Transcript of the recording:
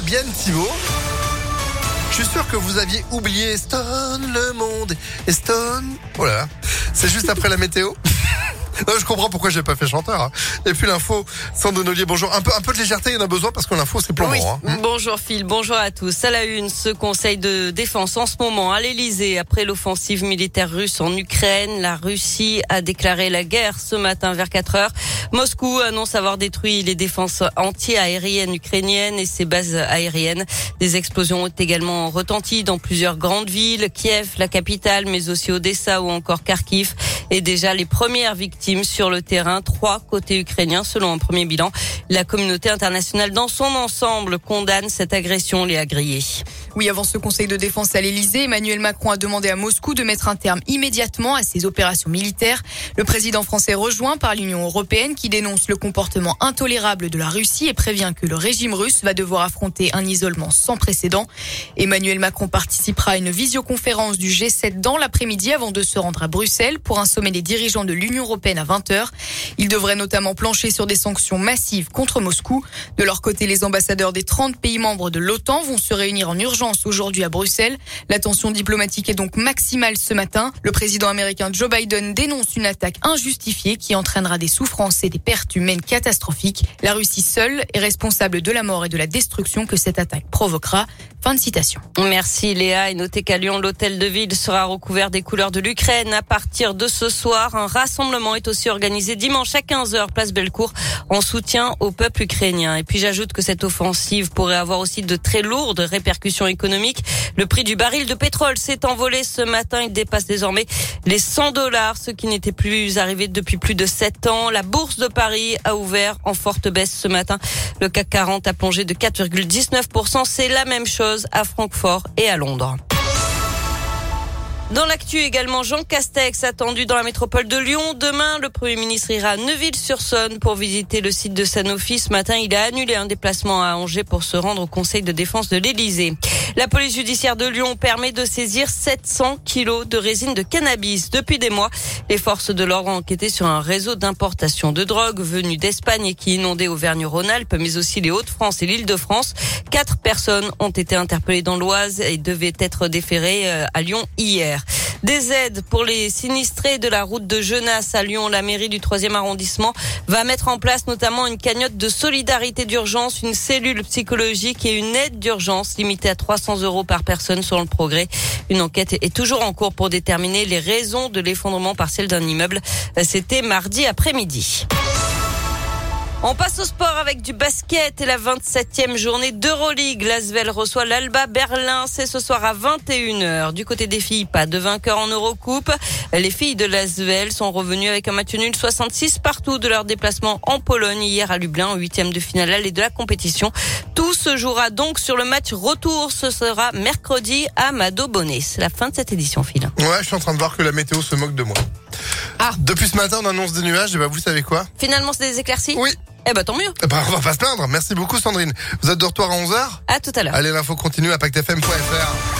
Fabienne Thibault. Je suis sûr que vous aviez oublié Stone le monde et Stone. Oh là là, c'est juste après la météo. Non, je comprends pourquoi j'ai pas fait chanteur. hein. Et puis l'info, Sandrine Ollier, bonjour. Un peu, un peu de légèreté, il y en a besoin parce que l'info c'est plombant. Oui. hein. Bonjour Phil, bonjour à tous. À la une, ce conseil de défense en ce moment à l'Elysée après l'offensive militaire russe en Ukraine. La Russie a déclaré la guerre ce matin vers 4 heures. Moscou annonce avoir détruit les défenses anti-aériennes ukrainiennes et ses bases aériennes. Des explosions ont également retenti dans plusieurs grandes villes, Kiev, la capitale, mais aussi Odessa ou encore Kharkiv. Et déjà les premières victimes sur le terrain, trois côtés ukrainiens selon un premier bilan. La communauté internationale dans son ensemble condamne cette agression, Léa Grillé. Oui, avant ce conseil de défense à l'Elysée, Emmanuel Macron a demandé à Moscou de mettre un terme immédiatement à ses opérations militaires. Le président français rejoint par l'Union européenne qui dénonce le comportement intolérable de la Russie et prévient que le régime russe va devoir affronter un isolement sans précédent. Emmanuel Macron participera à une visioconférence du G7 dans l'après-midi avant de se rendre à Bruxelles pour un sommet des dirigeants de l'Union européenne à 20h. Il devrait notamment plancher sur des sanctions massives contre Moscou. De leur côté, les ambassadeurs des 30 pays membres de l'OTAN vont se réunir en urgence aujourd'hui à Bruxelles. La tension diplomatique est donc maximale ce matin. Le président américain Joe Biden dénonce une attaque injustifiée qui entraînera des souffrances et des pertes humaines catastrophiques. La Russie seule est responsable de la mort et de la destruction que cette attaque provoquera. Fin de citation. Merci Léa. Et notez qu'à Lyon, l'hôtel de ville sera recouvert des couleurs de l'Ukraine. À partir de ce soir, un rassemblement est aussi organisé dimanche à 15h, place Bellecour, en soutien au peuple ukrainien. Et puis j'ajoute que cette offensive pourrait avoir aussi de très lourdes répercussions économiques. Le prix du baril de pétrole s'est envolé ce matin. Il dépasse désormais les 100 dollars, ce qui n'était plus arrivé depuis plus de 7 ans. La bourse de Paris a ouvert en forte baisse ce matin. Le CAC 40 a plongé de 4,19%. C'est la même chose à Francfort et à Londres. Dans l'actu également, Jean Castex attendu dans la métropole de Lyon. Demain, le Premier ministre ira à Neuville-sur-Saône pour visiter le site de Sanofi. Ce matin, il a annulé un déplacement à Angers pour se rendre au Conseil de défense de l'Élysée. La police judiciaire de Lyon permet de saisir 700 kilos de résine de cannabis. Depuis des mois, les forces de l'ordre ont enquêté sur un réseau d'importation de drogue venu d'Espagne et qui inondait Auvergne-Rhône-Alpes, mais aussi les Hauts-de-France et l'Île-de-France. Quatre personnes ont été interpellées dans l'Oise et devaient être déférées euh, à Lyon hier. Des aides pour les sinistrés de la route de Genasse à Lyon. La mairie du 3e arrondissement va mettre en place notamment une cagnotte de solidarité d'urgence, une cellule psychologique et une aide d'urgence limitée à 300 euros par personne sur le progrès. Une enquête est toujours en cours pour déterminer les raisons de l'effondrement partiel d'un immeuble. C'était mardi après-midi. On passe au sport avec du basket et la 27e journée d'Euroleague. L'Asvel reçoit l'Alba Berlin. C'est ce soir à 21h. Du côté des filles, pas de vainqueur en Eurocoupe. Les filles de l'Asvel sont revenues avec un match nul 66 partout de leur déplacement en Pologne hier à Lublin au huitième de finale aller de la compétition. Tout se jouera donc sur le match retour. Ce sera mercredi à Mado Bonnet. C'est la fin de cette édition, Phil. Ouais, je suis en train de voir que la météo se moque de moi. Ah. Depuis ce matin, on annonce des nuages. Et bah, vous savez quoi? Finalement, c'est des éclaircies? Oui. Eh ben, tant mieux. Eh ben, on va pas se plaindre. Merci beaucoup, Sandrine. Vous êtes de retour à 11h À tout à l'heure. Allez, l'info continue à pactfm.fr.